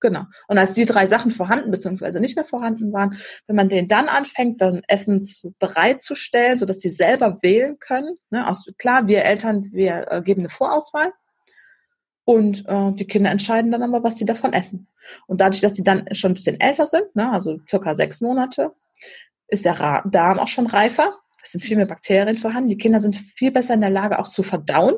Genau. Und als die drei Sachen vorhanden bzw. nicht mehr vorhanden waren, wenn man den dann anfängt, dann Essen zu, bereitzustellen, sodass sie selber wählen können. Ne? Also klar, wir Eltern, wir äh, geben eine Vorauswahl und äh, die Kinder entscheiden dann aber, was sie davon essen. Und dadurch, dass sie dann schon ein bisschen älter sind, ne, also circa sechs Monate, ist der Ra Darm auch schon reifer. Es sind viel mehr Bakterien vorhanden. Die Kinder sind viel besser in der Lage, auch zu verdauen.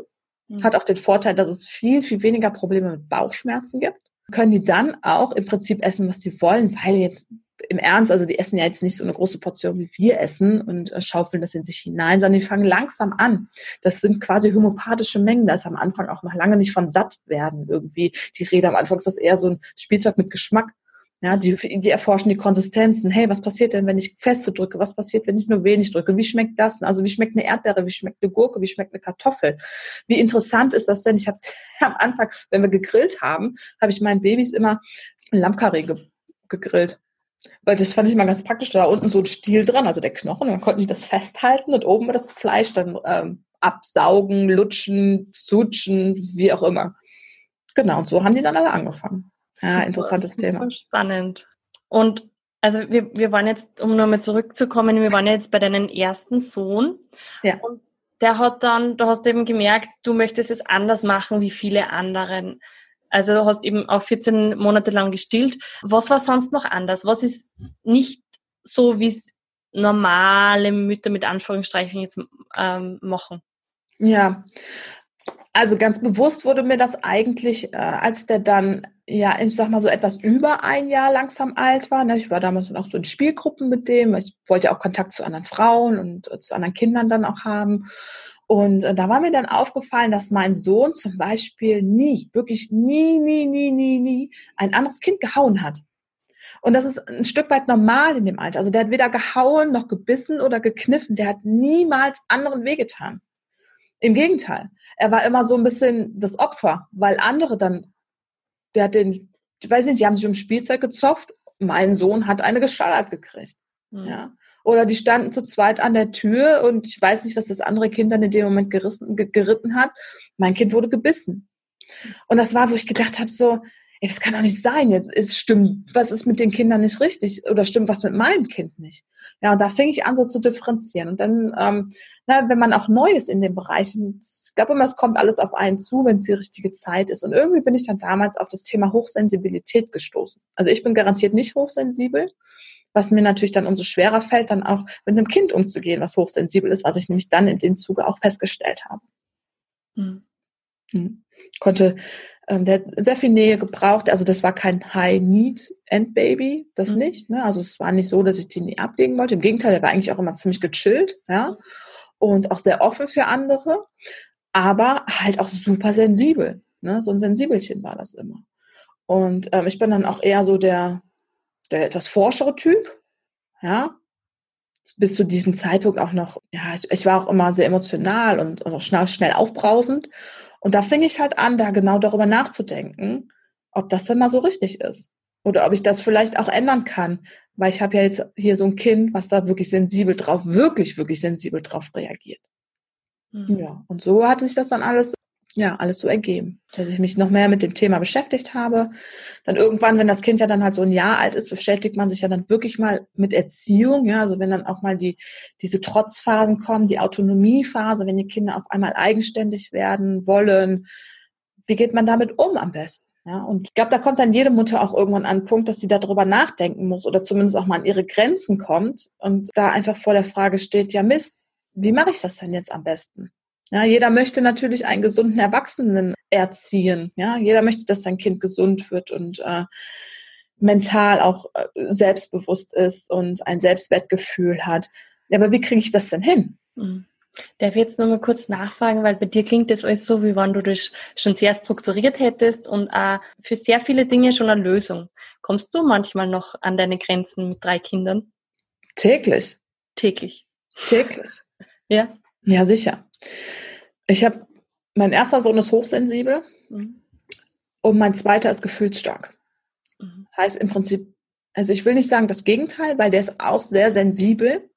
Mhm. Hat auch den Vorteil, dass es viel, viel weniger Probleme mit Bauchschmerzen gibt können die dann auch im Prinzip essen, was sie wollen, weil jetzt im Ernst, also die essen ja jetzt nicht so eine große Portion wie wir essen und äh, schaufeln das in sich hinein, sondern die fangen langsam an. Das sind quasi homopathische Mengen. Da ist am Anfang auch noch lange nicht von satt werden irgendwie. Die Rede am Anfang ist das eher so ein Spielzeug mit Geschmack. Ja, die, die erforschen die Konsistenzen. Hey, was passiert denn, wenn ich feste drücke? Was passiert, wenn ich nur wenig drücke? Wie schmeckt das? Also wie schmeckt eine Erdbeere? Wie schmeckt eine Gurke? Wie schmeckt eine Kartoffel? Wie interessant ist das denn? Ich habe am Anfang, wenn wir gegrillt haben, habe ich meinen Babys immer Lammkarree ge gegrillt. Weil das fand ich mal ganz praktisch. Da unten so ein Stiel dran, also der Knochen, dann konnten die das festhalten und oben das Fleisch dann ähm, absaugen, lutschen, sutschen, wie auch immer. Genau, und so haben die dann alle angefangen. Ja, super, interessantes super Thema. Spannend. Und also wir, wir waren jetzt, um nochmal zurückzukommen, wir waren jetzt bei deinem ersten Sohn. Ja. Und der hat dann, du hast eben gemerkt, du möchtest es anders machen wie viele anderen. Also du hast eben auch 14 Monate lang gestillt. Was war sonst noch anders? Was ist nicht so, wie es normale Mütter mit Anführungsstreichen jetzt ähm, machen? Ja, also ganz bewusst wurde mir das eigentlich, äh, als der dann, ja, ich sag mal so etwas über ein Jahr langsam alt war. Ne? Ich war damals noch so in Spielgruppen mit dem. Ich wollte ja auch Kontakt zu anderen Frauen und äh, zu anderen Kindern dann auch haben. Und äh, da war mir dann aufgefallen, dass mein Sohn zum Beispiel nie, wirklich nie, nie, nie, nie, nie ein anderes Kind gehauen hat. Und das ist ein Stück weit normal in dem Alter. Also der hat weder gehauen noch gebissen oder gekniffen. Der hat niemals anderen wehgetan. Im Gegenteil. Er war immer so ein bisschen das Opfer, weil andere dann, der hat den, ich weiß nicht, die haben sich um Spielzeug gezopft. Mein Sohn hat eine geschallert gekriegt. Mhm. Ja. Oder die standen zu zweit an der Tür und ich weiß nicht, was das andere Kind dann in dem Moment gerissen, geritten hat. Mein Kind wurde gebissen. Und das war, wo ich gedacht habe, so, ey, das kann doch nicht sein. Jetzt ist stimmt, was ist mit den Kindern nicht richtig oder stimmt was mit meinem Kind nicht? Ja, und da fing ich an, so zu differenzieren. Und dann, ähm, na, wenn man auch neu ist in dem Bereich, ich glaube immer, es kommt alles auf einen zu, wenn es die richtige Zeit ist. Und irgendwie bin ich dann damals auf das Thema Hochsensibilität gestoßen. Also ich bin garantiert nicht hochsensibel, was mir natürlich dann umso schwerer fällt, dann auch mit einem Kind umzugehen, was hochsensibel ist, was ich nämlich dann in dem Zuge auch festgestellt habe. Hm. Hm. Konnte ähm, der hat sehr viel Nähe gebraucht. Also das war kein High-Need-End-Baby, das mhm. nicht. Ne? Also es war nicht so, dass ich den nie ablegen wollte. Im Gegenteil, der war eigentlich auch immer ziemlich gechillt, ja. Und auch sehr offen für andere, aber halt auch super sensibel. Ne? So ein Sensibelchen war das immer. Und ähm, ich bin dann auch eher so der, der etwas forschere Typ, ja. Bis zu diesem Zeitpunkt auch noch, ja, ich, ich war auch immer sehr emotional und, und auch schnell, schnell aufbrausend. Und da fing ich halt an, da genau darüber nachzudenken, ob das denn mal so richtig ist. Oder ob ich das vielleicht auch ändern kann. Weil ich habe ja jetzt hier so ein Kind, was da wirklich sensibel drauf, wirklich, wirklich sensibel drauf reagiert. Mhm. Ja, und so hatte sich das dann alles ja, alles so ergeben, dass ich mich noch mehr mit dem Thema beschäftigt habe. Dann irgendwann, wenn das Kind ja dann halt so ein Jahr alt ist, beschäftigt man sich ja dann wirklich mal mit Erziehung, ja, also wenn dann auch mal die, diese Trotzphasen kommen, die Autonomiephase, wenn die Kinder auf einmal eigenständig werden wollen, wie geht man damit um am besten? Ja, und ich glaube, da kommt dann jede Mutter auch irgendwann an einen Punkt, dass sie darüber nachdenken muss oder zumindest auch mal an ihre Grenzen kommt und da einfach vor der Frage steht, ja Mist, wie mache ich das denn jetzt am besten? Ja, jeder möchte natürlich einen gesunden Erwachsenen erziehen. Ja, jeder möchte, dass sein Kind gesund wird und äh, mental auch äh, selbstbewusst ist und ein Selbstwertgefühl hat. Ja, aber wie kriege ich das denn hin? Mhm. Darf ich jetzt noch mal kurz nachfragen, weil bei dir klingt das alles so, wie wenn du das schon sehr strukturiert hättest und auch für sehr viele Dinge schon eine Lösung. Kommst du manchmal noch an deine Grenzen mit drei Kindern? Täglich. Täglich. Täglich. Ja. Ja, sicher. Ich habe, mein erster Sohn ist hochsensibel mhm. und mein zweiter ist gefühlsstark. Mhm. Das heißt im Prinzip, also ich will nicht sagen das Gegenteil, weil der ist auch sehr sensibel,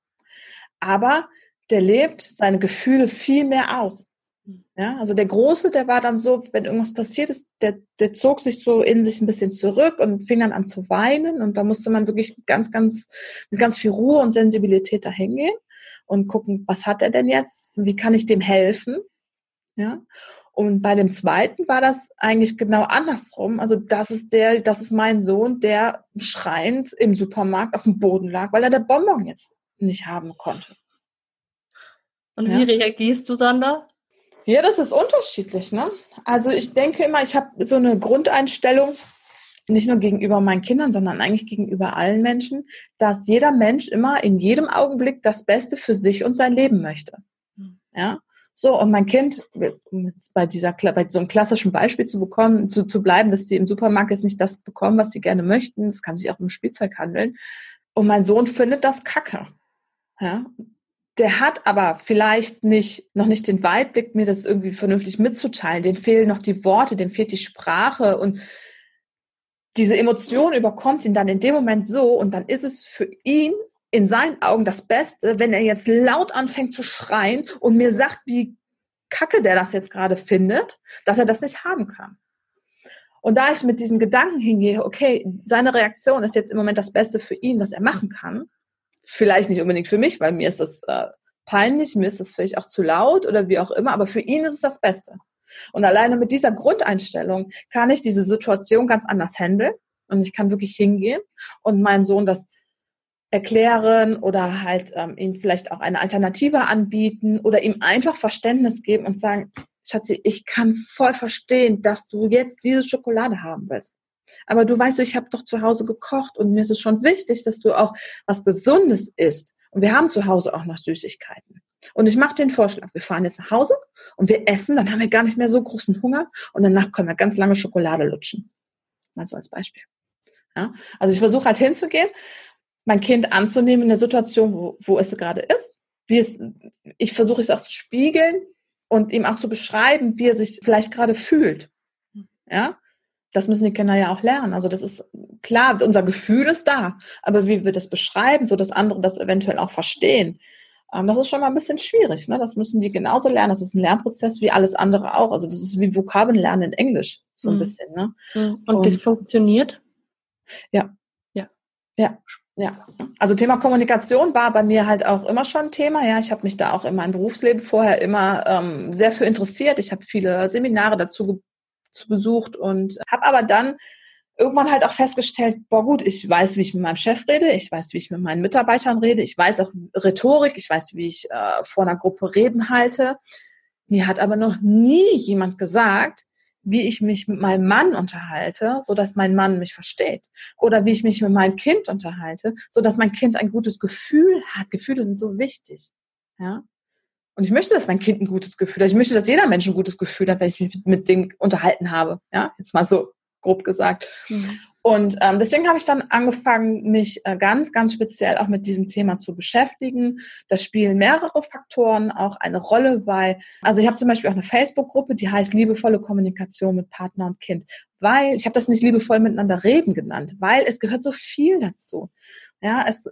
aber der lebt seine Gefühle viel mehr aus. Ja, also der Große, der war dann so, wenn irgendwas passiert ist, der, der zog sich so in sich ein bisschen zurück und fing dann an zu weinen. Und da musste man wirklich ganz, ganz, mit ganz viel Ruhe und Sensibilität da hingehen und gucken, was hat er denn jetzt? Wie kann ich dem helfen? Ja. Und bei dem zweiten war das eigentlich genau andersrum. Also das ist der, das ist mein Sohn, der schreiend im Supermarkt auf dem Boden lag, weil er der Bonbon jetzt nicht haben konnte. Und ja? wie reagierst du dann da? Ja, das ist unterschiedlich. Ne? Also ich denke immer, ich habe so eine Grundeinstellung, nicht nur gegenüber meinen Kindern, sondern eigentlich gegenüber allen Menschen, dass jeder Mensch immer in jedem Augenblick das Beste für sich und sein Leben möchte. Hm. Ja. So, und mein Kind, bei dieser, bei so einem klassischen Beispiel zu bekommen, zu, zu bleiben, dass sie im Supermarkt jetzt nicht das bekommen, was sie gerne möchten. Das kann sich auch um Spielzeug handeln. Und mein Sohn findet das Kacke. Ja, der hat aber vielleicht nicht, noch nicht den Weitblick, mir das irgendwie vernünftig mitzuteilen. Dem fehlen noch die Worte, dem fehlt die Sprache und diese Emotion überkommt ihn dann in dem Moment so und dann ist es für ihn in seinen Augen das Beste, wenn er jetzt laut anfängt zu schreien und mir sagt, wie kacke der das jetzt gerade findet, dass er das nicht haben kann. Und da ich mit diesem Gedanken hingehe, okay, seine Reaktion ist jetzt im Moment das Beste für ihn, was er machen kann, Vielleicht nicht unbedingt für mich, weil mir ist das äh, peinlich, mir ist das vielleicht auch zu laut oder wie auch immer, aber für ihn ist es das Beste. Und alleine mit dieser Grundeinstellung kann ich diese Situation ganz anders handeln und ich kann wirklich hingehen und meinem Sohn das erklären oder halt ähm, ihm vielleicht auch eine Alternative anbieten oder ihm einfach Verständnis geben und sagen, Schatzi, ich kann voll verstehen, dass du jetzt diese Schokolade haben willst. Aber du weißt, ich habe doch zu Hause gekocht und mir ist es schon wichtig, dass du auch was Gesundes isst. Und wir haben zu Hause auch noch Süßigkeiten. Und ich mache den Vorschlag, wir fahren jetzt nach Hause und wir essen, dann haben wir gar nicht mehr so großen Hunger und danach können wir ganz lange Schokolade lutschen. Mal so als Beispiel. Ja? Also ich versuche halt hinzugehen, mein Kind anzunehmen in der Situation, wo, wo es gerade ist. Wie es, ich versuche es auch zu spiegeln und ihm auch zu beschreiben, wie er sich vielleicht gerade fühlt. Ja, das müssen die Kinder ja auch lernen. Also das ist klar, unser Gefühl ist da, aber wie wir das beschreiben, so dass andere das eventuell auch verstehen, das ist schon mal ein bisschen schwierig. Ne? Das müssen die genauso lernen. Das ist ein Lernprozess wie alles andere auch. Also das ist wie Vokabeln in Englisch, so ein mhm. bisschen. Ne? Mhm. Und, Und das funktioniert? Ja. Ja. Ja. Ja, also Thema Kommunikation war bei mir halt auch immer schon Thema. Ja, ich habe mich da auch in meinem Berufsleben vorher immer ähm, sehr für interessiert. Ich habe viele Seminare dazu zu besucht und habe aber dann irgendwann halt auch festgestellt, boah gut, ich weiß, wie ich mit meinem Chef rede, ich weiß, wie ich mit meinen Mitarbeitern rede, ich weiß auch Rhetorik, ich weiß, wie ich äh, vor einer Gruppe Reden halte. Mir hat aber noch nie jemand gesagt, wie ich mich mit meinem Mann unterhalte, so dass mein Mann mich versteht. Oder wie ich mich mit meinem Kind unterhalte, so dass mein Kind ein gutes Gefühl hat. Gefühle sind so wichtig. Ja. Und ich möchte, dass mein Kind ein gutes Gefühl hat. Ich möchte, dass jeder Mensch ein gutes Gefühl hat, wenn ich mich mit, mit dem unterhalten habe. Ja, jetzt mal so grob gesagt. Mhm. Und ähm, deswegen habe ich dann angefangen, mich äh, ganz, ganz speziell auch mit diesem Thema zu beschäftigen. Da spielen mehrere Faktoren auch eine Rolle, weil, also ich habe zum Beispiel auch eine Facebook-Gruppe, die heißt liebevolle Kommunikation mit Partner und Kind. Weil, ich habe das nicht liebevoll miteinander reden genannt, weil es gehört so viel dazu. Ja, es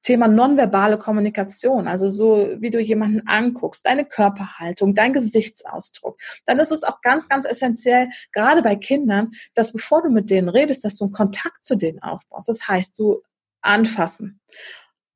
Thema nonverbale Kommunikation, also so wie du jemanden anguckst, deine Körperhaltung, dein Gesichtsausdruck, dann ist es auch ganz, ganz essentiell, gerade bei Kindern, dass bevor du mit denen redest, dass du einen Kontakt zu denen aufbaust. Das heißt, du anfassen,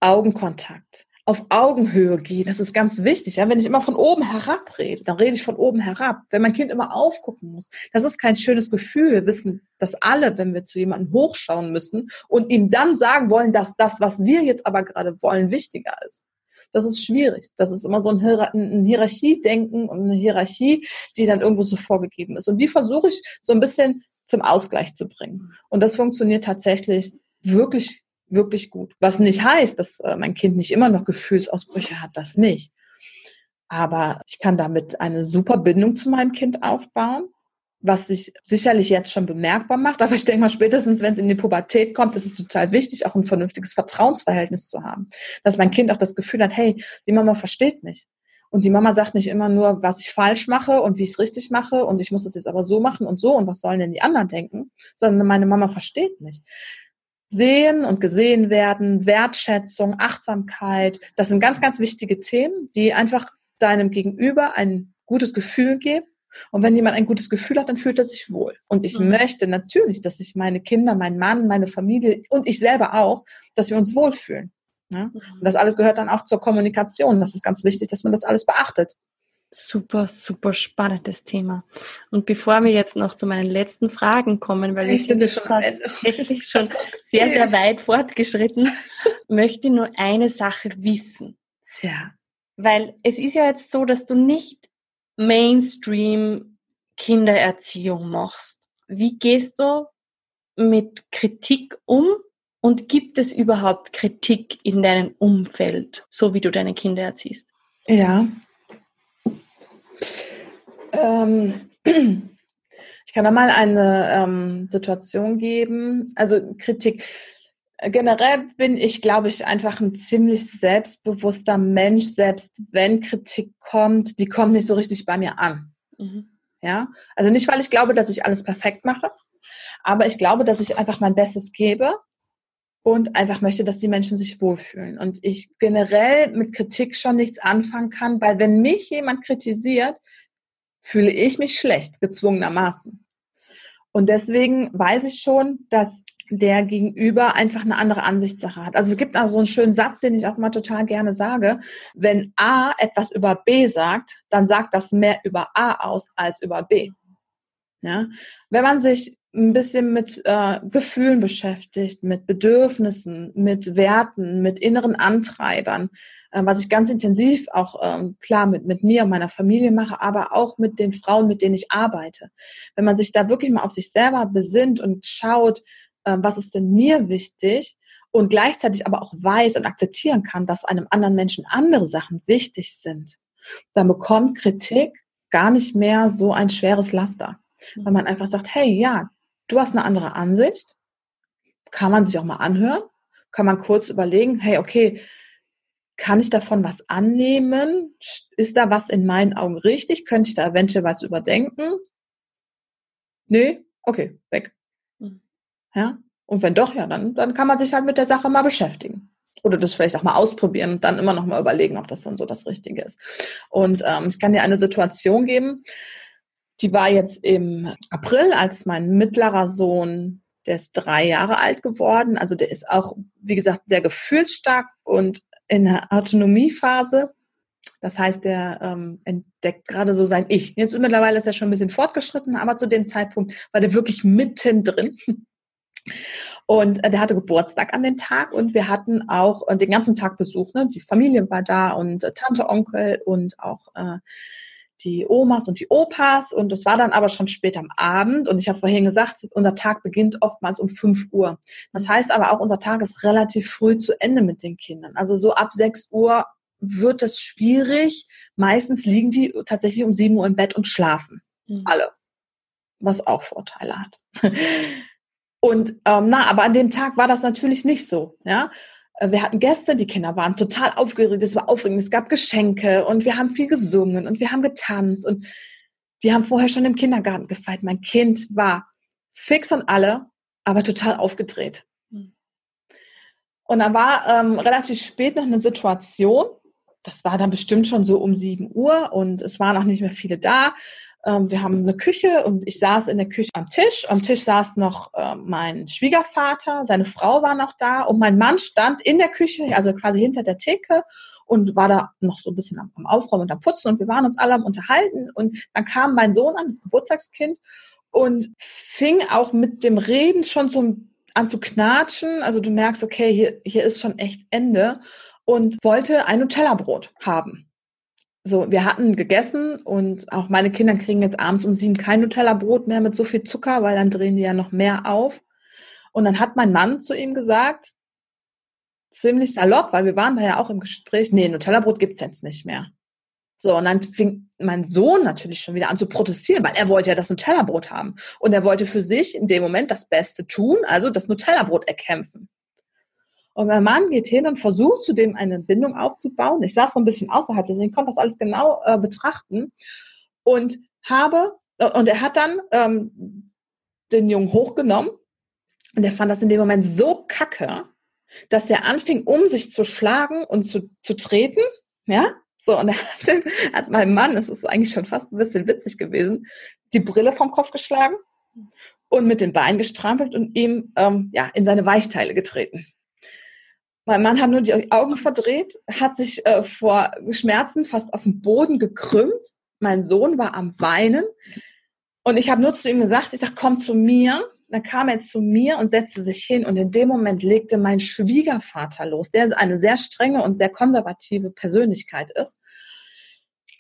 Augenkontakt, auf Augenhöhe gehen. Das ist ganz wichtig. Ja? Wenn ich immer von oben herab rede, dann rede ich von oben herab. Wenn mein Kind immer aufgucken muss, das ist kein schönes Gefühl. Wir wissen das alle, wenn wir zu jemandem hochschauen müssen und ihm dann sagen wollen, dass das, was wir jetzt aber gerade wollen, wichtiger ist. Das ist schwierig. Das ist immer so ein, Hier ein Hierarchiedenken und eine Hierarchie, die dann irgendwo so vorgegeben ist. Und die versuche ich so ein bisschen zum Ausgleich zu bringen. Und das funktioniert tatsächlich wirklich wirklich gut. Was nicht heißt, dass äh, mein Kind nicht immer noch Gefühlsausbrüche hat, das nicht. Aber ich kann damit eine super Bindung zu meinem Kind aufbauen, was sich sicherlich jetzt schon bemerkbar macht. Aber ich denke mal, spätestens, wenn es in die Pubertät kommt, ist es total wichtig, auch ein vernünftiges Vertrauensverhältnis zu haben. Dass mein Kind auch das Gefühl hat, hey, die Mama versteht mich. Und die Mama sagt nicht immer nur, was ich falsch mache und wie ich es richtig mache und ich muss das jetzt aber so machen und so und was sollen denn die anderen denken, sondern meine Mama versteht mich sehen und gesehen werden, Wertschätzung, Achtsamkeit. Das sind ganz, ganz wichtige Themen, die einfach deinem Gegenüber ein gutes Gefühl gebe. Und wenn jemand ein gutes Gefühl hat, dann fühlt er sich wohl. Und ich mhm. möchte natürlich, dass sich meine Kinder, mein Mann, meine Familie und ich selber auch, dass wir uns wohlfühlen. Ja? Mhm. Und das alles gehört dann auch zur Kommunikation. Das ist ganz wichtig, dass man das alles beachtet. Super, super spannendes Thema. Und bevor wir jetzt noch zu meinen letzten Fragen kommen, weil ich wir sind schon, tatsächlich schon sehr, sehr weit fortgeschritten, möchte ich nur eine Sache wissen. Ja. Weil es ist ja jetzt so, dass du nicht Mainstream Kindererziehung machst. Wie gehst du mit Kritik um und gibt es überhaupt Kritik in deinem Umfeld, so wie du deine Kinder erziehst? Ja. Ähm, ich kann da mal eine ähm, Situation geben. Also Kritik. Generell bin ich, glaube ich, einfach ein ziemlich selbstbewusster Mensch, selbst wenn Kritik kommt, die kommt nicht so richtig bei mir an. Mhm. Ja, also nicht, weil ich glaube, dass ich alles perfekt mache, aber ich glaube, dass ich einfach mein Bestes gebe und einfach möchte, dass die Menschen sich wohlfühlen. Und ich generell mit Kritik schon nichts anfangen kann, weil wenn mich jemand kritisiert, fühle ich mich schlecht, gezwungenermaßen. Und deswegen weiß ich schon, dass der Gegenüber einfach eine andere Ansichtssache hat. Also es gibt auch so einen schönen Satz, den ich auch mal total gerne sage. Wenn A etwas über B sagt, dann sagt das mehr über A aus als über B. Ja? Wenn man sich ein bisschen mit äh, Gefühlen beschäftigt, mit Bedürfnissen, mit Werten, mit inneren Antreibern, äh, was ich ganz intensiv auch ähm, klar mit, mit mir und meiner Familie mache, aber auch mit den Frauen, mit denen ich arbeite. Wenn man sich da wirklich mal auf sich selber besinnt und schaut, äh, was ist denn mir wichtig und gleichzeitig aber auch weiß und akzeptieren kann, dass einem anderen Menschen andere Sachen wichtig sind, dann bekommt Kritik gar nicht mehr so ein schweres Laster. Weil man einfach sagt, hey, ja, du hast eine andere Ansicht, kann man sich auch mal anhören, kann man kurz überlegen, hey, okay, kann ich davon was annehmen? Ist da was in meinen Augen richtig? Könnte ich da eventuell was überdenken? Nee? Okay, weg. Mhm. Ja? Und wenn doch, ja, dann, dann kann man sich halt mit der Sache mal beschäftigen. Oder das vielleicht auch mal ausprobieren und dann immer noch mal überlegen, ob das dann so das Richtige ist. Und ähm, ich kann dir eine Situation geben, die war jetzt im April, als mein mittlerer Sohn, der ist drei Jahre alt geworden. Also der ist auch, wie gesagt, sehr gefühlsstark und in der Autonomiephase. Das heißt, der ähm, entdeckt gerade so sein Ich. Jetzt mittlerweile ist er schon ein bisschen fortgeschritten, aber zu dem Zeitpunkt war der wirklich mittendrin. Und äh, der hatte Geburtstag an dem Tag und wir hatten auch äh, den ganzen Tag Besuch. Ne? Die Familie war da und äh, Tante, Onkel und auch äh, die Omas und die Opas und es war dann aber schon spät am Abend und ich habe vorhin gesagt, unser Tag beginnt oftmals um 5 Uhr. Das heißt aber auch, unser Tag ist relativ früh zu Ende mit den Kindern. Also so ab 6 Uhr wird es schwierig. Meistens liegen die tatsächlich um 7 Uhr im Bett und schlafen. Mhm. Alle. Was auch Vorteile hat. Und ähm, na, aber an dem Tag war das natürlich nicht so. Ja, wir hatten Gäste, die Kinder waren total aufgeregt, es war aufregend, es gab Geschenke und wir haben viel gesungen und wir haben getanzt und die haben vorher schon im Kindergarten gefeiert. Mein Kind war fix und alle, aber total aufgedreht. Hm. Und dann war ähm, relativ spät noch eine Situation, das war dann bestimmt schon so um 7 Uhr und es waren auch nicht mehr viele da. Ähm, wir haben eine Küche und ich saß in der Küche am Tisch. Am Tisch saß noch äh, mein Schwiegervater, seine Frau war noch da und mein Mann stand in der Küche, also quasi hinter der Theke und war da noch so ein bisschen am, am Aufräumen und am Putzen und wir waren uns alle am Unterhalten und dann kam mein Sohn an, das Geburtstagskind und fing auch mit dem Reden schon so an zu knatschen. Also du merkst, okay, hier, hier ist schon echt Ende und wollte ein Nutella-Brot haben so, wir hatten gegessen und auch meine Kinder kriegen jetzt abends um sieben kein Nutella-Brot mehr mit so viel Zucker, weil dann drehen die ja noch mehr auf. Und dann hat mein Mann zu ihm gesagt, ziemlich salopp, weil wir waren da ja auch im Gespräch, nee, Nutella-Brot gibt's jetzt nicht mehr. So, und dann fing mein Sohn natürlich schon wieder an zu protestieren, weil er wollte ja das Nutella-Brot haben. Und er wollte für sich in dem Moment das Beste tun, also das Nutella-Brot erkämpfen. Und mein Mann geht hin und versucht zudem eine Bindung aufzubauen. Ich saß so ein bisschen außerhalb, deswegen konnte das alles genau äh, betrachten. Und habe, äh, und er hat dann ähm, den Jungen hochgenommen und er fand das in dem Moment so kacke, dass er anfing, um sich zu schlagen und zu, zu treten, ja, So, und er hat, hat meinem Mann, es ist eigentlich schon fast ein bisschen witzig gewesen, die Brille vom Kopf geschlagen und mit den Beinen gestrampelt und ihm ähm, ja, in seine Weichteile getreten. Mein Mann hat nur die Augen verdreht, hat sich äh, vor Schmerzen fast auf den Boden gekrümmt. Mein Sohn war am Weinen. Und ich habe nur zu ihm gesagt, ich sage, komm zu mir. Dann kam er zu mir und setzte sich hin. Und in dem Moment legte mein Schwiegervater los, der eine sehr strenge und sehr konservative Persönlichkeit ist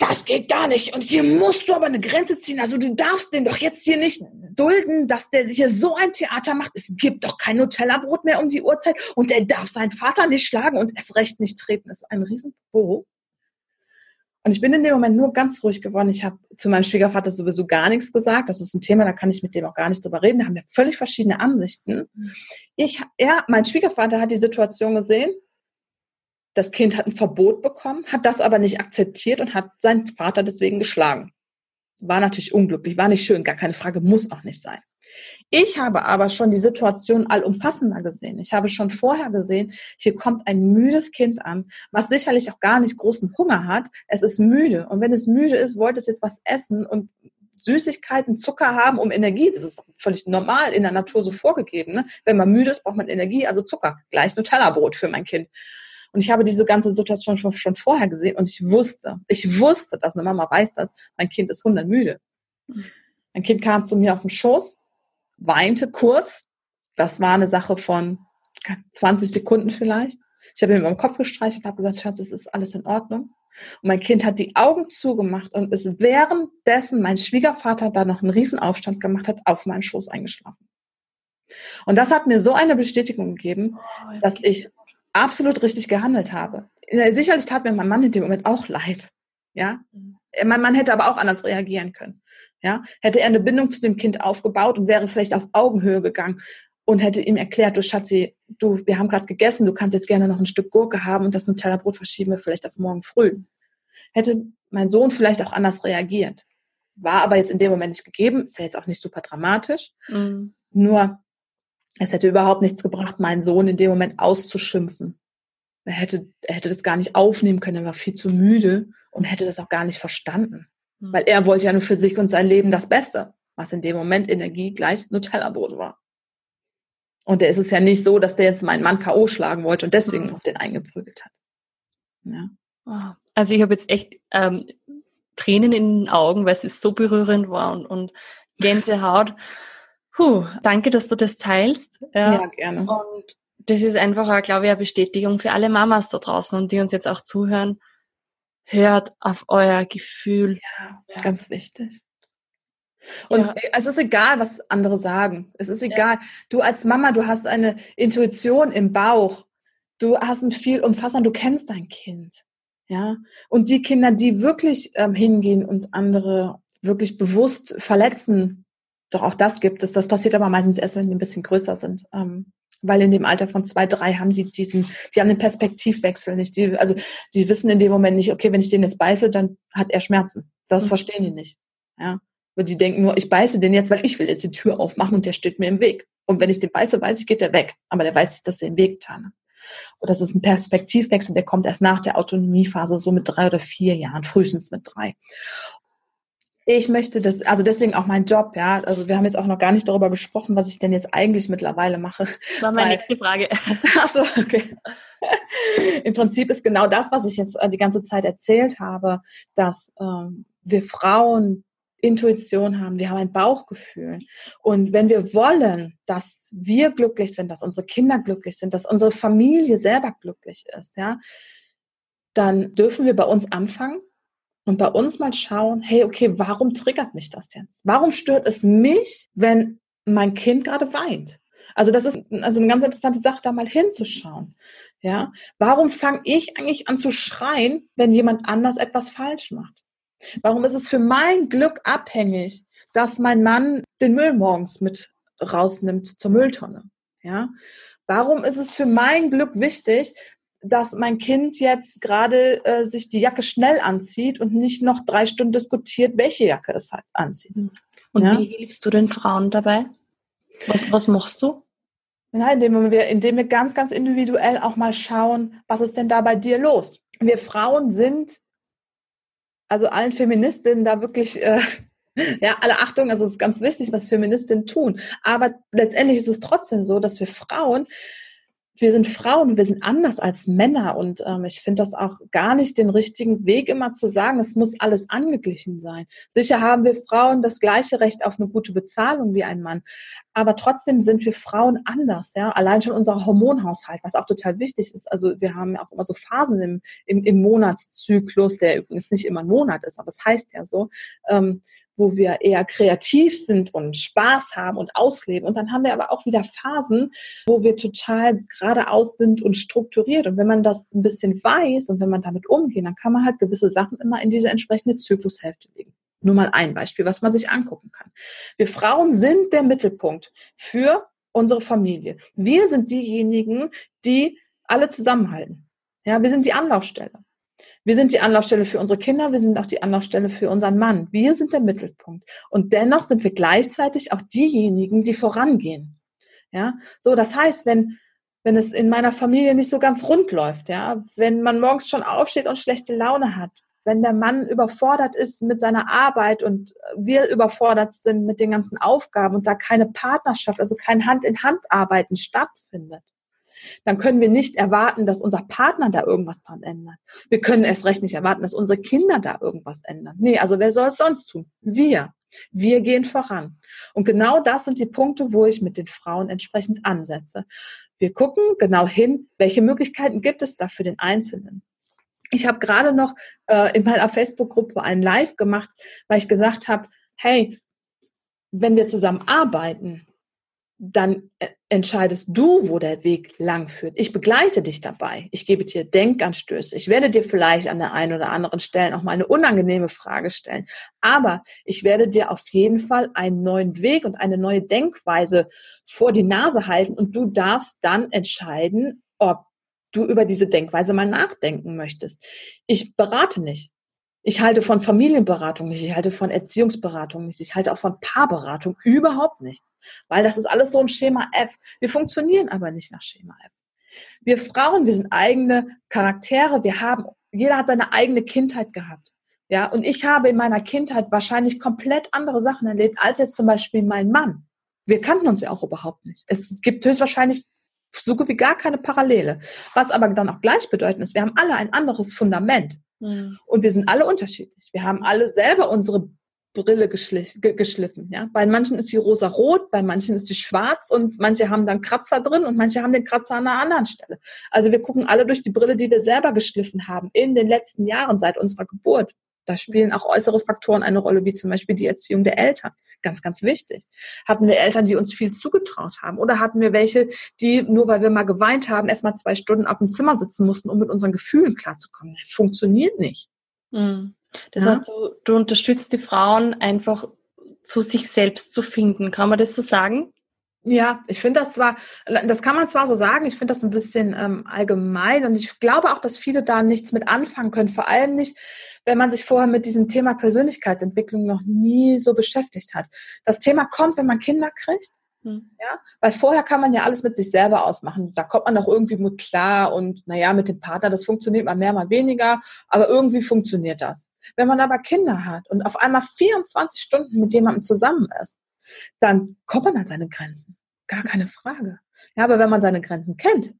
das geht gar nicht. Und hier musst du aber eine Grenze ziehen. Also du darfst den doch jetzt hier nicht dulden, dass der sich hier so ein Theater macht. Es gibt doch kein Nutella-Brot mehr um die Uhrzeit und der darf seinen Vater nicht schlagen und es recht nicht treten. Das ist ein Riesenbo. Und ich bin in dem Moment nur ganz ruhig geworden. Ich habe zu meinem Schwiegervater sowieso gar nichts gesagt. Das ist ein Thema, da kann ich mit dem auch gar nicht drüber reden. Da haben wir völlig verschiedene Ansichten. Ich, er, mein Schwiegervater hat die Situation gesehen das Kind hat ein Verbot bekommen, hat das aber nicht akzeptiert und hat seinen Vater deswegen geschlagen. War natürlich unglücklich, war nicht schön, gar keine Frage, muss auch nicht sein. Ich habe aber schon die Situation allumfassender gesehen. Ich habe schon vorher gesehen, hier kommt ein müdes Kind an, was sicherlich auch gar nicht großen Hunger hat. Es ist müde. Und wenn es müde ist, wollte es jetzt was essen und Süßigkeiten, Zucker haben, um Energie. Das ist völlig normal in der Natur so vorgegeben. Ne? Wenn man müde ist, braucht man Energie, also Zucker. Gleich Nutella-Brot für mein Kind. Und ich habe diese ganze Situation schon, schon vorher gesehen und ich wusste, ich wusste, dass eine Mama weiß das, mein Kind ist hundermüde. Mein Kind kam zu mir auf den Schoß, weinte kurz. Das war eine Sache von 20 Sekunden vielleicht. Ich habe ihm über den Kopf gestreichelt und habe gesagt, Schatz, es ist alles in Ordnung. Und mein Kind hat die Augen zugemacht und ist währenddessen mein Schwiegervater da noch einen Riesenaufstand gemacht hat, auf meinem Schoß eingeschlafen. Und das hat mir so eine Bestätigung gegeben, oh, dass ich absolut richtig gehandelt habe. Sicherlich tat mir mein Mann in dem Moment auch leid. Ja, mhm. mein Mann hätte aber auch anders reagieren können. Ja, hätte er eine Bindung zu dem Kind aufgebaut und wäre vielleicht auf Augenhöhe gegangen und hätte ihm erklärt, du Schatzi, du, wir haben gerade gegessen, du kannst jetzt gerne noch ein Stück Gurke haben und das Nutella-Brot verschieben wir vielleicht auf morgen früh. Hätte mein Sohn vielleicht auch anders reagiert. War aber jetzt in dem Moment nicht gegeben, ist ja jetzt auch nicht super dramatisch. Mhm. Nur es hätte überhaupt nichts gebracht, meinen Sohn in dem Moment auszuschimpfen. Er hätte, er hätte das gar nicht aufnehmen können, er war viel zu müde und hätte das auch gar nicht verstanden. Mhm. Weil er wollte ja nur für sich und sein Leben das Beste, was in dem Moment Energie gleich Nutella-Brot war. Und der ist es ja nicht so, dass der jetzt meinen Mann K.O. schlagen wollte und deswegen mhm. auf den eingeprügelt hat. Ja. Oh, also ich habe jetzt echt ähm, Tränen in den Augen, weil es so berührend war und, und Gänsehaut. Puh, danke, dass du das teilst. Ja, ja gerne. Und das ist einfach, auch, glaube ich, eine Bestätigung für alle Mamas da draußen und die uns jetzt auch zuhören. Hört auf euer Gefühl. Ja, ja. ganz wichtig. Und ja. es ist egal, was andere sagen. Es ist egal. Du als Mama, du hast eine Intuition im Bauch. Du hast ein viel umfassender, du kennst dein Kind. Ja. Und die Kinder, die wirklich ähm, hingehen und andere wirklich bewusst verletzen, doch auch das gibt es. Das passiert aber meistens erst, wenn die ein bisschen größer sind. Ähm, weil in dem Alter von zwei, drei haben die diesen, die haben den Perspektivwechsel nicht. Die, also die wissen in dem Moment nicht, okay, wenn ich den jetzt beiße, dann hat er Schmerzen. Das mhm. verstehen die nicht. Ja. Und die denken nur, ich beiße den jetzt, weil ich will jetzt die Tür aufmachen und der steht mir im Weg. Und wenn ich den beiße, weiß ich, geht der weg. Aber der weiß nicht, dass er im Weg getan Und das ist ein Perspektivwechsel, der kommt erst nach der Autonomiephase, so mit drei oder vier Jahren, frühestens mit drei ich möchte das, also deswegen auch mein Job, ja. Also wir haben jetzt auch noch gar nicht darüber gesprochen, was ich denn jetzt eigentlich mittlerweile mache. Das war meine Weil, nächste Frage. Achso, okay. Im Prinzip ist genau das, was ich jetzt äh, die ganze Zeit erzählt habe, dass ähm, wir Frauen Intuition haben, wir haben ein Bauchgefühl. Und wenn wir wollen, dass wir glücklich sind, dass unsere Kinder glücklich sind, dass unsere Familie selber glücklich ist, ja, dann dürfen wir bei uns anfangen und bei uns mal schauen, hey, okay, warum triggert mich das jetzt? Warum stört es mich, wenn mein Kind gerade weint? Also das ist also eine ganz interessante Sache, da mal hinzuschauen. Ja, warum fange ich eigentlich an zu schreien, wenn jemand anders etwas falsch macht? Warum ist es für mein Glück abhängig, dass mein Mann den Müll morgens mit rausnimmt zur Mülltonne? Ja, warum ist es für mein Glück wichtig, dass mein Kind jetzt gerade äh, sich die Jacke schnell anzieht und nicht noch drei Stunden diskutiert, welche Jacke es halt anzieht. Und ja? wie hilfst du den Frauen dabei? Was, was machst du? Ja, indem wir, indem wir ganz, ganz individuell auch mal schauen, was ist denn da bei dir los? Wir Frauen sind also allen Feministinnen da wirklich, äh, ja, alle Achtung, also es ist ganz wichtig, was Feministinnen tun. Aber letztendlich ist es trotzdem so, dass wir Frauen wir sind Frauen, wir sind anders als Männer und ähm, ich finde das auch gar nicht den richtigen Weg immer zu sagen, es muss alles angeglichen sein. Sicher haben wir Frauen das gleiche Recht auf eine gute Bezahlung wie ein Mann, aber trotzdem sind wir Frauen anders, ja. Allein schon unser Hormonhaushalt, was auch total wichtig ist. Also wir haben ja auch immer so Phasen im, im, im Monatszyklus, der übrigens nicht immer ein Monat ist, aber es heißt ja so, ähm, wo wir eher kreativ sind und Spaß haben und ausleben. Und dann haben wir aber auch wieder Phasen, wo wir total geradeaus sind und strukturiert. Und wenn man das ein bisschen weiß und wenn man damit umgeht, dann kann man halt gewisse Sachen immer in diese entsprechende Zyklushälfte legen. Nur mal ein Beispiel, was man sich angucken kann. Wir Frauen sind der Mittelpunkt für unsere Familie. Wir sind diejenigen, die alle zusammenhalten. Ja, wir sind die Anlaufstelle. Wir sind die Anlaufstelle für unsere Kinder, wir sind auch die Anlaufstelle für unseren Mann. Wir sind der Mittelpunkt. Und dennoch sind wir gleichzeitig auch diejenigen, die vorangehen. Ja, so, das heißt, wenn, wenn es in meiner Familie nicht so ganz rund läuft, ja, wenn man morgens schon aufsteht und schlechte Laune hat, wenn der Mann überfordert ist mit seiner Arbeit und wir überfordert sind mit den ganzen Aufgaben und da keine Partnerschaft, also kein Hand-in-Hand-Arbeiten stattfindet, dann können wir nicht erwarten, dass unser Partner da irgendwas dran ändert. Wir können erst recht nicht erwarten, dass unsere Kinder da irgendwas ändern. Nee, also wer soll es sonst tun? Wir. Wir gehen voran. Und genau das sind die Punkte, wo ich mit den Frauen entsprechend ansetze. Wir gucken genau hin, welche Möglichkeiten gibt es da für den Einzelnen. Ich habe gerade noch äh, in meiner Facebook-Gruppe einen Live gemacht, weil ich gesagt habe, hey, wenn wir zusammen arbeiten, dann äh, entscheidest du, wo der Weg lang führt. Ich begleite dich dabei. Ich gebe dir Denkanstöße. Ich werde dir vielleicht an der einen oder anderen Stelle auch mal eine unangenehme Frage stellen. Aber ich werde dir auf jeden Fall einen neuen Weg und eine neue Denkweise vor die Nase halten und du darfst dann entscheiden, ob du über diese Denkweise mal nachdenken möchtest. Ich berate nicht. Ich halte von Familienberatung nicht, ich halte von Erziehungsberatung nicht, ich halte auch von Paarberatung überhaupt nichts, weil das ist alles so ein Schema F. Wir funktionieren aber nicht nach Schema F. Wir Frauen, wir sind eigene Charaktere, wir haben, jeder hat seine eigene Kindheit gehabt. Ja, und ich habe in meiner Kindheit wahrscheinlich komplett andere Sachen erlebt als jetzt zum Beispiel mein Mann. Wir kannten uns ja auch überhaupt nicht. Es gibt höchstwahrscheinlich so gut wie gar keine Parallele. Was aber dann auch gleichbedeutend ist, wir haben alle ein anderes Fundament. Mhm. Und wir sind alle unterschiedlich. Wir haben alle selber unsere Brille geschliffen. Ja? Bei manchen ist die rosa rot, bei manchen ist die schwarz und manche haben dann Kratzer drin und manche haben den Kratzer an einer anderen Stelle. Also wir gucken alle durch die Brille, die wir selber geschliffen haben in den letzten Jahren seit unserer Geburt. Da spielen auch äußere Faktoren eine Rolle, wie zum Beispiel die Erziehung der Eltern. Ganz, ganz wichtig. Hatten wir Eltern, die uns viel zugetraut haben? Oder hatten wir welche, die, nur weil wir mal geweint haben, erst mal zwei Stunden auf dem Zimmer sitzen mussten, um mit unseren Gefühlen klarzukommen? Das funktioniert nicht. Mhm. Das ja? heißt, du, du unterstützt die Frauen einfach zu sich selbst zu finden. Kann man das so sagen? Ja, ich finde das zwar, das kann man zwar so sagen, ich finde das ein bisschen ähm, allgemein und ich glaube auch, dass viele da nichts mit anfangen können. Vor allem nicht, wenn man sich vorher mit diesem Thema Persönlichkeitsentwicklung noch nie so beschäftigt hat. Das Thema kommt, wenn man Kinder kriegt. Hm. Ja, weil vorher kann man ja alles mit sich selber ausmachen. Da kommt man auch irgendwie mit klar und naja, mit dem Partner, das funktioniert mal mehr, mal weniger, aber irgendwie funktioniert das. Wenn man aber Kinder hat und auf einmal 24 Stunden mit jemandem zusammen ist, dann kommt man an seine Grenzen. Gar keine Frage. Ja, aber wenn man seine Grenzen kennt,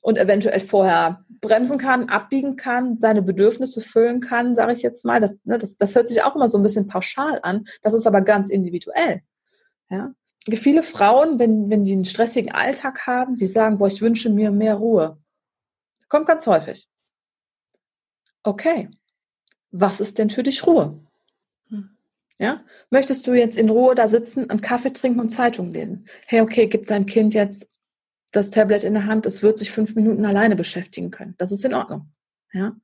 und eventuell vorher bremsen kann, abbiegen kann, seine Bedürfnisse füllen kann, sage ich jetzt mal. Das, ne, das, das hört sich auch immer so ein bisschen pauschal an. Das ist aber ganz individuell. Ja? Viele Frauen, wenn, wenn die einen stressigen Alltag haben, die sagen, boah, ich wünsche mir mehr Ruhe. Kommt ganz häufig. Okay, was ist denn für dich Ruhe? Hm. Ja? Möchtest du jetzt in Ruhe da sitzen, einen Kaffee trinken und Zeitung lesen? Hey, okay, gib deinem Kind jetzt das Tablet in der Hand, es wird sich fünf Minuten alleine beschäftigen können. Das ist in Ordnung. Ja?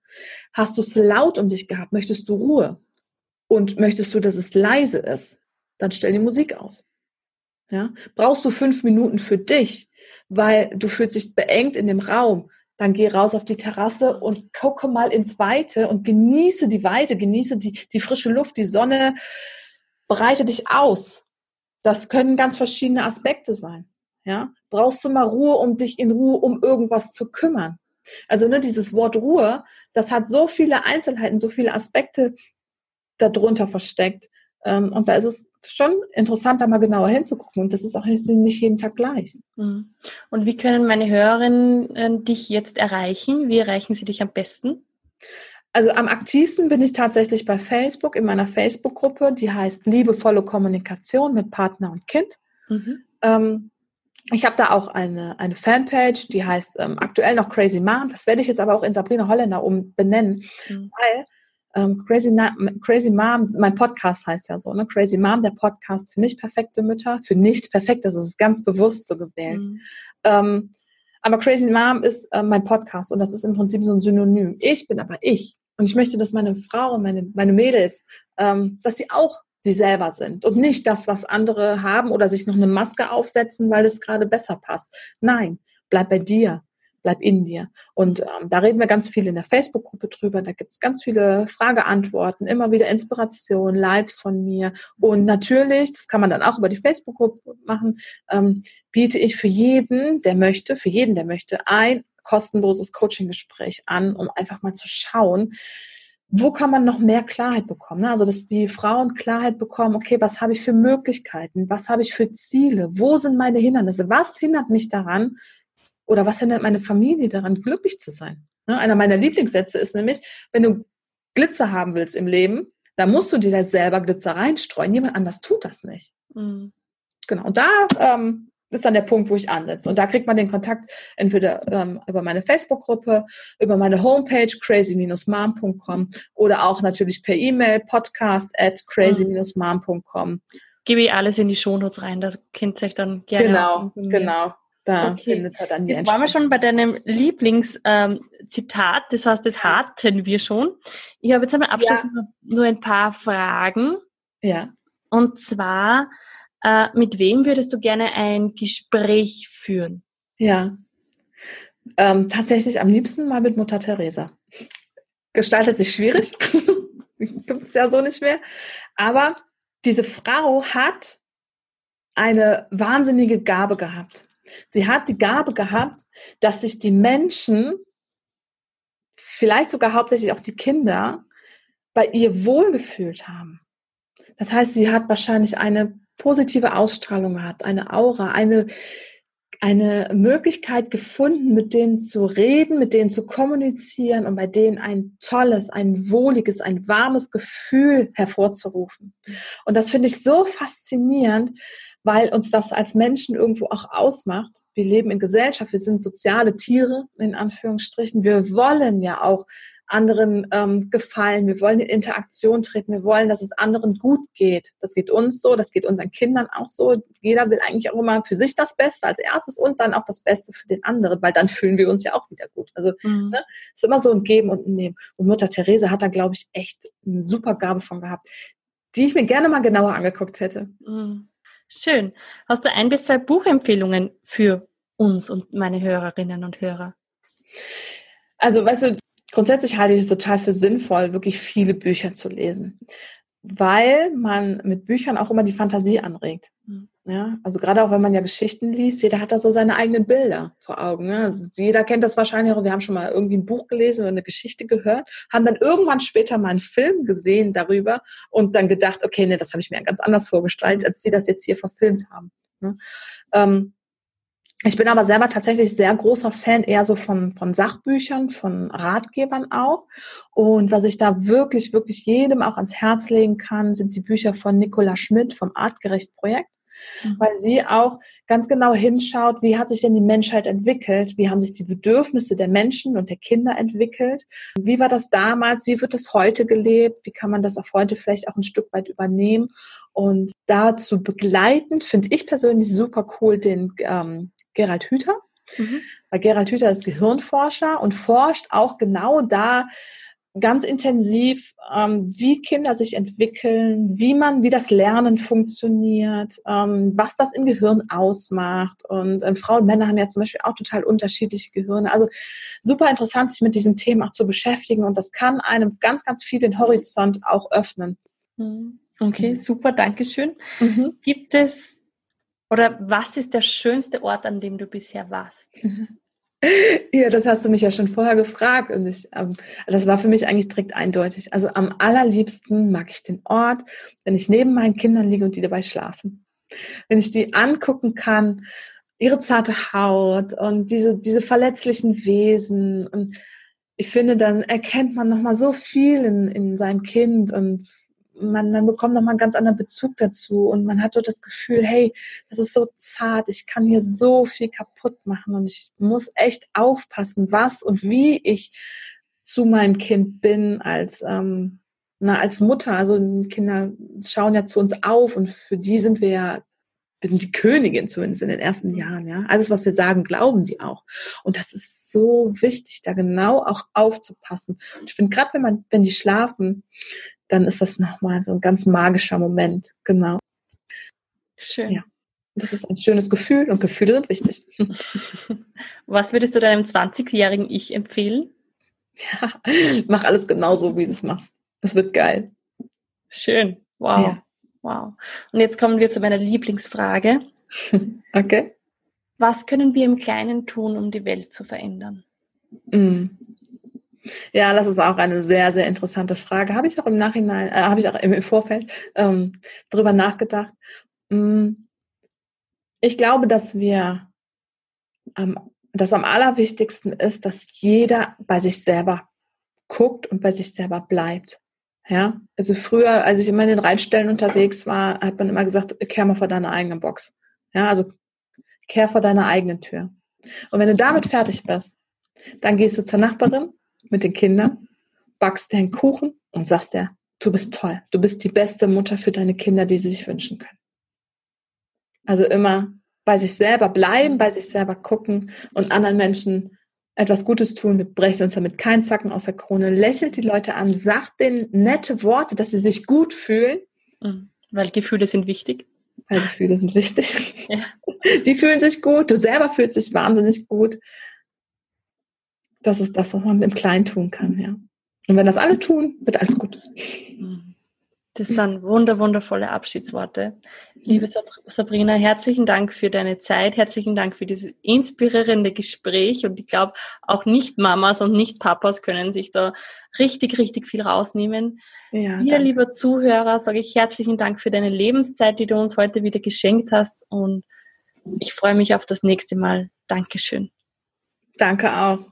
Hast du es laut um dich gehabt? Möchtest du Ruhe? Und möchtest du, dass es leise ist? Dann stell die Musik aus. Ja? Brauchst du fünf Minuten für dich, weil du fühlst dich beengt in dem Raum, dann geh raus auf die Terrasse und gucke mal ins Weite und genieße die Weite, genieße die, die frische Luft, die Sonne, bereite dich aus. Das können ganz verschiedene Aspekte sein. Ja, brauchst du mal Ruhe, um dich in Ruhe um irgendwas zu kümmern. Also ne, dieses Wort Ruhe, das hat so viele Einzelheiten, so viele Aspekte, darunter versteckt. Ähm, und da ist es schon interessant, da mal genauer hinzugucken. Und das ist auch nicht jeden Tag gleich. Mhm. Und wie können meine Hörerinnen äh, dich jetzt erreichen? Wie erreichen sie dich am besten? Also am aktivsten bin ich tatsächlich bei Facebook, in meiner Facebook-Gruppe, die heißt Liebevolle Kommunikation mit Partner und Kind. Mhm. Ähm, ich habe da auch eine, eine Fanpage, die heißt ähm, aktuell noch Crazy Mom. Das werde ich jetzt aber auch in Sabrina Holländer umbenennen, mhm. weil ähm, Crazy, Crazy Mom, mein Podcast heißt ja so, ne? Crazy Mom, der Podcast für nicht perfekte Mütter, für nicht perfekt, das ist ganz bewusst so gewählt. Mhm. Ähm, aber Crazy Mom ist äh, mein Podcast und das ist im Prinzip so ein Synonym. Ich bin aber ich. Und ich möchte, dass meine Frau, meine, meine Mädels, ähm, dass sie auch sie selber sind und nicht das, was andere haben oder sich noch eine Maske aufsetzen, weil es gerade besser passt. Nein, bleib bei dir, bleib in dir. Und ähm, da reden wir ganz viel in der Facebook-Gruppe drüber. Da gibt es ganz viele Frage-Antworten, immer wieder Inspiration, Lives von mir. Und natürlich, das kann man dann auch über die Facebook-Gruppe machen, ähm, biete ich für jeden, der möchte, für jeden, der möchte, ein kostenloses Coaching-Gespräch an, um einfach mal zu schauen, wo kann man noch mehr Klarheit bekommen? Ne? Also, dass die Frauen Klarheit bekommen, okay, was habe ich für Möglichkeiten? Was habe ich für Ziele? Wo sind meine Hindernisse? Was hindert mich daran oder was hindert meine Familie daran, glücklich zu sein? Ne? Einer meiner Lieblingssätze ist nämlich, wenn du Glitzer haben willst im Leben, dann musst du dir da selber Glitzer reinstreuen. Jemand anders tut das nicht. Mhm. Genau. Und da ähm, ist dann der Punkt, wo ich ansetze. Und da kriegt man den Kontakt entweder ähm, über meine Facebook-Gruppe, über meine Homepage crazy-mom.com oder auch natürlich per E-Mail podcast at crazy-mom.com. Gebe ich alles in die Shownotes rein, das ihr euch dann gerne Genau, genau. Da okay. findet er dann die Jetzt waren wir schon bei deinem Lieblingszitat, ähm, das heißt, das hatten wir schon. Ich habe jetzt einmal abschließend ja. nur ein paar Fragen. Ja. Und zwar, äh, mit wem würdest du gerne ein Gespräch führen? Ja, ähm, tatsächlich am liebsten mal mit Mutter Teresa. Gestaltet sich schwierig, gibt es ja so nicht mehr. Aber diese Frau hat eine wahnsinnige Gabe gehabt. Sie hat die Gabe gehabt, dass sich die Menschen, vielleicht sogar hauptsächlich auch die Kinder, bei ihr wohlgefühlt haben. Das heißt, sie hat wahrscheinlich eine positive Ausstrahlung hat, eine Aura, eine, eine Möglichkeit gefunden, mit denen zu reden, mit denen zu kommunizieren und bei denen ein tolles, ein wohliges, ein warmes Gefühl hervorzurufen. Und das finde ich so faszinierend, weil uns das als Menschen irgendwo auch ausmacht. Wir leben in Gesellschaft, wir sind soziale Tiere, in Anführungsstrichen. Wir wollen ja auch anderen ähm, gefallen, wir wollen in Interaktion treten, wir wollen, dass es anderen gut geht. Das geht uns so, das geht unseren Kindern auch so. Jeder will eigentlich auch immer für sich das Beste als erstes und dann auch das Beste für den anderen, weil dann fühlen wir uns ja auch wieder gut. Also mhm. ne, ist immer so ein Geben und ein Nehmen. Und Mutter Therese hat da, glaube ich, echt eine super Gabe von gehabt, die ich mir gerne mal genauer angeguckt hätte. Mhm. Schön. Hast du ein bis zwei Buchempfehlungen für uns und meine Hörerinnen und Hörer? Also, weißt du, grundsätzlich halte ich es total für sinnvoll, wirklich viele Bücher zu lesen, weil man mit Büchern auch immer die Fantasie anregt. Mhm. Ja, also gerade auch wenn man ja Geschichten liest, jeder hat da so seine eigenen Bilder vor Augen. Ne? Also jeder kennt das wahrscheinlich auch. Wir haben schon mal irgendwie ein Buch gelesen oder eine Geschichte gehört, haben dann irgendwann später mal einen Film gesehen darüber und dann gedacht, okay, nee, das habe ich mir ganz anders vorgestellt, als sie das jetzt hier verfilmt haben. Ne? Ähm, ich bin aber selber tatsächlich sehr großer Fan eher so von, von Sachbüchern, von Ratgebern auch. Und was ich da wirklich, wirklich jedem auch ans Herz legen kann, sind die Bücher von Nicola Schmidt vom Artgerecht Projekt. Mhm. Weil sie auch ganz genau hinschaut, wie hat sich denn die Menschheit entwickelt? Wie haben sich die Bedürfnisse der Menschen und der Kinder entwickelt? Wie war das damals? Wie wird das heute gelebt? Wie kann man das auch heute vielleicht auch ein Stück weit übernehmen? Und dazu begleitend finde ich persönlich super cool den ähm, Gerald Hüther. Mhm. Weil Gerald Hüther ist Gehirnforscher und forscht auch genau da ganz intensiv, ähm, wie Kinder sich entwickeln, wie man, wie das Lernen funktioniert, ähm, was das im Gehirn ausmacht. Und ähm, Frauen und Männer haben ja zum Beispiel auch total unterschiedliche Gehirne. Also super interessant, sich mit diesem Thema auch zu beschäftigen. Und das kann einem ganz, ganz viel den Horizont auch öffnen. Mhm. Okay, super, Dankeschön. Mhm. Gibt es oder was ist der schönste Ort, an dem du bisher warst? Ja, das hast du mich ja schon vorher gefragt und ich, ähm, das war für mich eigentlich direkt eindeutig. Also am allerliebsten mag ich den Ort, wenn ich neben meinen Kindern liege und die dabei schlafen. Wenn ich die angucken kann, ihre zarte Haut und diese, diese verletzlichen Wesen und ich finde, dann erkennt man nochmal so viel in, in seinem Kind und man, man bekommt nochmal einen ganz anderen Bezug dazu und man hat so das Gefühl, hey, das ist so zart, ich kann hier so viel kaputt machen und ich muss echt aufpassen, was und wie ich zu meinem Kind bin als, ähm, na, als Mutter. Also Kinder schauen ja zu uns auf und für die sind wir ja wir sind die Königin zumindest in den ersten mhm. Jahren, ja. Alles, was wir sagen, glauben sie auch. Und das ist so wichtig, da genau auch aufzupassen. Und ich finde, gerade wenn man, wenn die schlafen, dann ist das nochmal so ein ganz magischer Moment. Genau. Schön. Ja. Das ist ein schönes Gefühl und Gefühle sind wichtig. Was würdest du deinem 20-jährigen Ich empfehlen? Ja, mach alles genauso, wie du es machst. Das wird geil. Schön. Wow. Ja. Wow. Und jetzt kommen wir zu meiner Lieblingsfrage. Okay. Was können wir im Kleinen tun, um die Welt zu verändern? Mm. Ja, das ist auch eine sehr, sehr interessante Frage. Habe ich auch im Nachhinein, äh, habe ich auch im Vorfeld ähm, drüber nachgedacht. Mm. Ich glaube, dass wir, ähm, das am allerwichtigsten ist, dass jeder bei sich selber guckt und bei sich selber bleibt. Ja, also früher, als ich immer in den Reitstellen unterwegs war, hat man immer gesagt, kehr mal vor deiner eigenen Box. Ja, also kehr vor deiner eigenen Tür. Und wenn du damit fertig bist, dann gehst du zur Nachbarin mit den Kindern, backst dir einen Kuchen und sagst dir, du bist toll, du bist die beste Mutter für deine Kinder, die sie sich wünschen können. Also immer bei sich selber bleiben, bei sich selber gucken und anderen Menschen etwas Gutes tun, wir brechen uns damit keinen Zacken aus der Krone, lächelt die Leute an, sagt denen nette Worte, dass sie sich gut fühlen. Mhm. Weil Gefühle sind wichtig. Weil Gefühle sind wichtig. Ja. Die fühlen sich gut, du selber fühlst dich wahnsinnig gut. Das ist das, was man im Kleinen tun kann, ja. Und wenn das alle tun, wird alles gut. Das sind wunder, wundervolle Abschiedsworte. Liebe Sabrina, herzlichen Dank für deine Zeit, herzlichen Dank für dieses inspirierende Gespräch und ich glaube, auch Nicht-Mamas und Nicht-Papas können sich da richtig, richtig viel rausnehmen. Ja, Dir, lieber Zuhörer, sage ich herzlichen Dank für deine Lebenszeit, die du uns heute wieder geschenkt hast und ich freue mich auf das nächste Mal. Dankeschön. Danke auch.